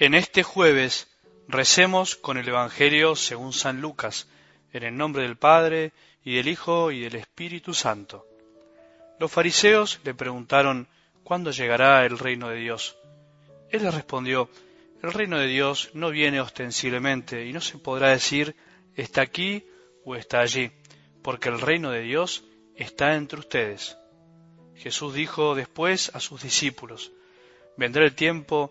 En este jueves recemos con el Evangelio según San Lucas, en el nombre del Padre, y del Hijo, y del Espíritu Santo. Los fariseos le preguntaron cuándo llegará el reino de Dios. Él les respondió, el reino de Dios no viene ostensiblemente, y no se podrá decir está aquí o está allí, porque el reino de Dios está entre ustedes. Jesús dijo después a sus discípulos, vendrá el tiempo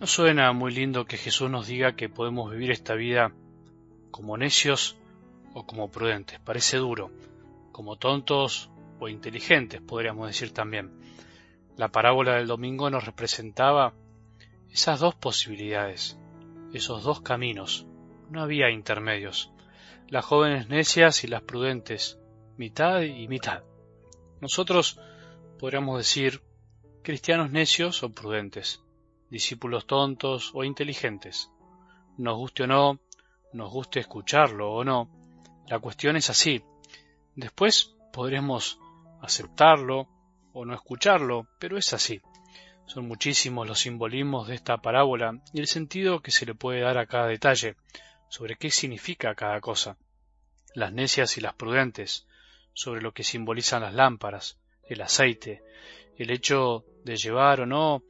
No suena muy lindo que Jesús nos diga que podemos vivir esta vida como necios o como prudentes. Parece duro, como tontos o inteligentes, podríamos decir también. La parábola del domingo nos representaba esas dos posibilidades, esos dos caminos. No había intermedios. Las jóvenes necias y las prudentes, mitad y mitad. Nosotros podríamos decir cristianos necios o prudentes discípulos tontos o inteligentes. Nos guste o no, nos guste escucharlo o no, la cuestión es así. Después podremos aceptarlo o no escucharlo, pero es así. Son muchísimos los simbolismos de esta parábola y el sentido que se le puede dar a cada detalle, sobre qué significa cada cosa. Las necias y las prudentes, sobre lo que simbolizan las lámparas, el aceite, el hecho de llevar o no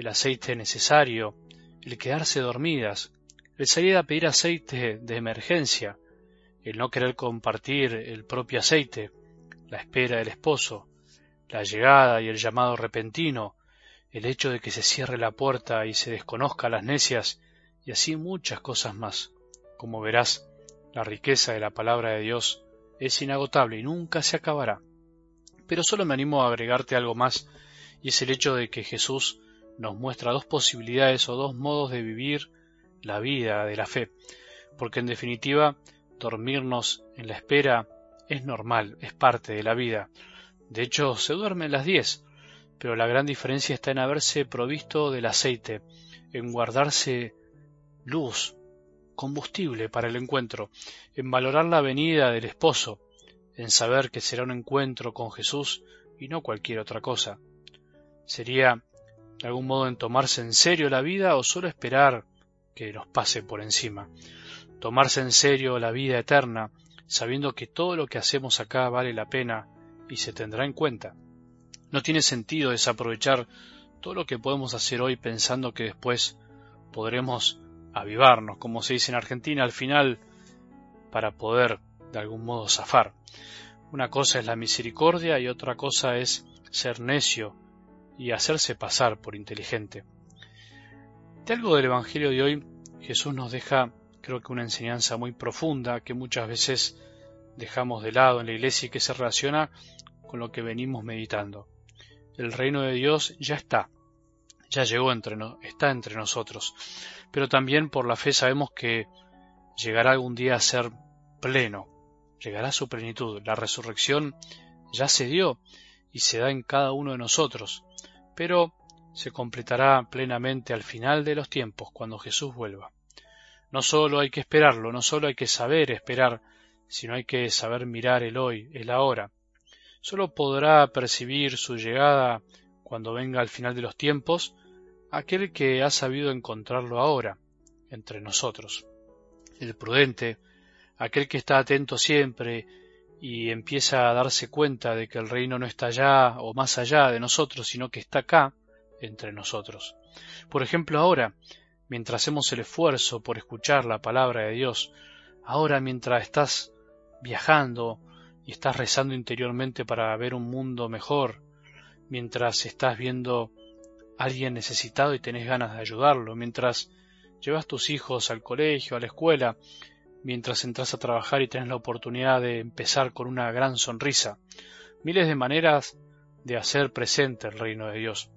el aceite necesario, el quedarse dormidas, el salir a pedir aceite de emergencia, el no querer compartir el propio aceite, la espera del esposo, la llegada y el llamado repentino, el hecho de que se cierre la puerta y se desconozca las necias, y así muchas cosas más. Como verás, la riqueza de la palabra de Dios es inagotable y nunca se acabará. Pero solo me animo a agregarte algo más, y es el hecho de que Jesús nos muestra dos posibilidades o dos modos de vivir la vida de la fe, porque en definitiva dormirnos en la espera es normal, es parte de la vida. De hecho, se duerme las diez, pero la gran diferencia está en haberse provisto del aceite, en guardarse luz, combustible para el encuentro, en valorar la venida del esposo, en saber que será un encuentro con Jesús y no cualquier otra cosa. Sería de algún modo en tomarse en serio la vida o solo esperar que nos pase por encima. Tomarse en serio la vida eterna, sabiendo que todo lo que hacemos acá vale la pena y se tendrá en cuenta. No tiene sentido desaprovechar todo lo que podemos hacer hoy pensando que después podremos avivarnos, como se dice en Argentina, al final, para poder de algún modo zafar. Una cosa es la misericordia y otra cosa es ser necio y hacerse pasar por inteligente. De algo del Evangelio de hoy, Jesús nos deja, creo que una enseñanza muy profunda que muchas veces dejamos de lado en la iglesia y que se relaciona con lo que venimos meditando. El reino de Dios ya está, ya llegó entre está entre nosotros, pero también por la fe sabemos que llegará algún día a ser pleno, llegará a su plenitud. La resurrección ya se dio y se da en cada uno de nosotros pero se completará plenamente al final de los tiempos, cuando Jesús vuelva. No solo hay que esperarlo, no solo hay que saber esperar, sino hay que saber mirar el hoy, el ahora. Solo podrá percibir su llegada cuando venga al final de los tiempos aquel que ha sabido encontrarlo ahora, entre nosotros. El prudente, aquel que está atento siempre y empieza a darse cuenta de que el reino no está allá o más allá de nosotros, sino que está acá, entre nosotros. Por ejemplo, ahora, mientras hacemos el esfuerzo por escuchar la palabra de Dios, ahora mientras estás viajando y estás rezando interiormente para ver un mundo mejor, mientras estás viendo a alguien necesitado y tenés ganas de ayudarlo, mientras llevas tus hijos al colegio, a la escuela, mientras entras a trabajar y tenés la oportunidad de empezar con una gran sonrisa. Miles de maneras de hacer presente el reino de Dios.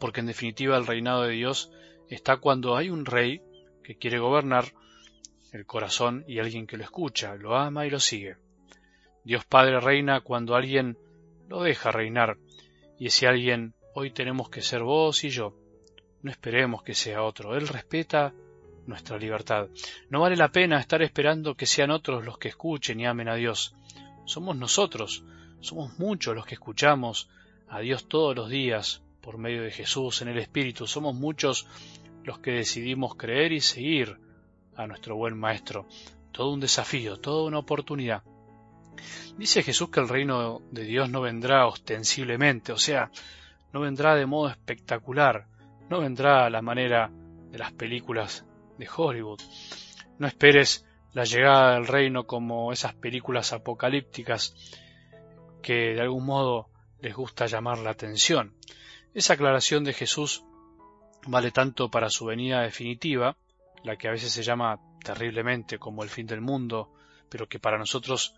Porque en definitiva el reinado de Dios está cuando hay un rey que quiere gobernar el corazón y alguien que lo escucha, lo ama y lo sigue. Dios Padre reina cuando alguien lo deja reinar, y ese alguien hoy tenemos que ser vos y yo. No esperemos que sea otro. Él respeta nuestra libertad. No vale la pena estar esperando que sean otros los que escuchen y amen a Dios. Somos nosotros, somos muchos los que escuchamos a Dios todos los días por medio de Jesús en el Espíritu. Somos muchos los que decidimos creer y seguir a nuestro buen Maestro. Todo un desafío, toda una oportunidad. Dice Jesús que el reino de Dios no vendrá ostensiblemente, o sea, no vendrá de modo espectacular, no vendrá a la manera de las películas de Hollywood. No esperes la llegada del reino como esas películas apocalípticas que de algún modo les gusta llamar la atención. Esa aclaración de Jesús vale tanto para su venida definitiva, la que a veces se llama terriblemente como el fin del mundo, pero que para nosotros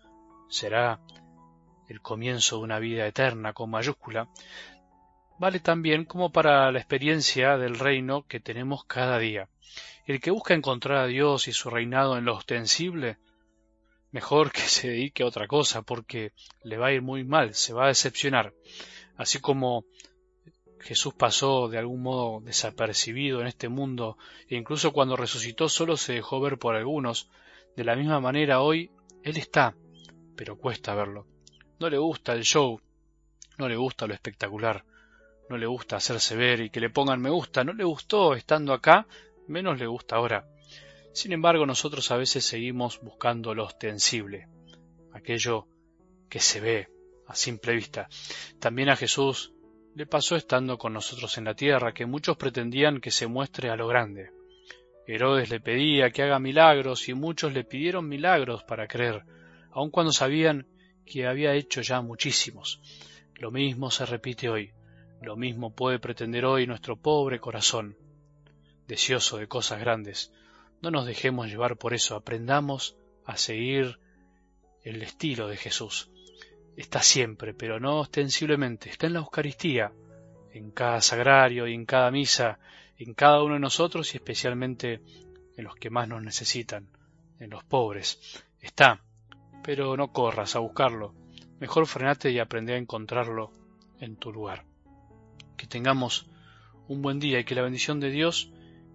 será el comienzo de una vida eterna con mayúscula, vale también como para la experiencia del reino que tenemos cada día. El que busca encontrar a Dios y su reinado en lo ostensible, mejor que se dedique a otra cosa, porque le va a ir muy mal, se va a decepcionar. Así como Jesús pasó de algún modo desapercibido en este mundo e incluso cuando resucitó solo se dejó ver por algunos, de la misma manera hoy Él está, pero cuesta verlo. No le gusta el show, no le gusta lo espectacular, no le gusta hacerse ver y que le pongan me gusta, no le gustó estando acá, menos le gusta ahora. Sin embargo, nosotros a veces seguimos buscando lo ostensible, aquello que se ve a simple vista. También a Jesús le pasó estando con nosotros en la tierra, que muchos pretendían que se muestre a lo grande. Herodes le pedía que haga milagros y muchos le pidieron milagros para creer, aun cuando sabían que había hecho ya muchísimos. Lo mismo se repite hoy, lo mismo puede pretender hoy nuestro pobre corazón, deseoso de cosas grandes. No nos dejemos llevar por eso, aprendamos a seguir el estilo de Jesús está siempre, pero no ostensiblemente, está en la Eucaristía, en cada sagrario y en cada misa, en cada uno de nosotros y especialmente en los que más nos necesitan, en los pobres. Está, pero no corras a buscarlo, mejor frenate y aprende a encontrarlo en tu lugar. Que tengamos un buen día y que la bendición de Dios,